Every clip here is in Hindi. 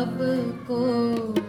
सबको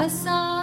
a song.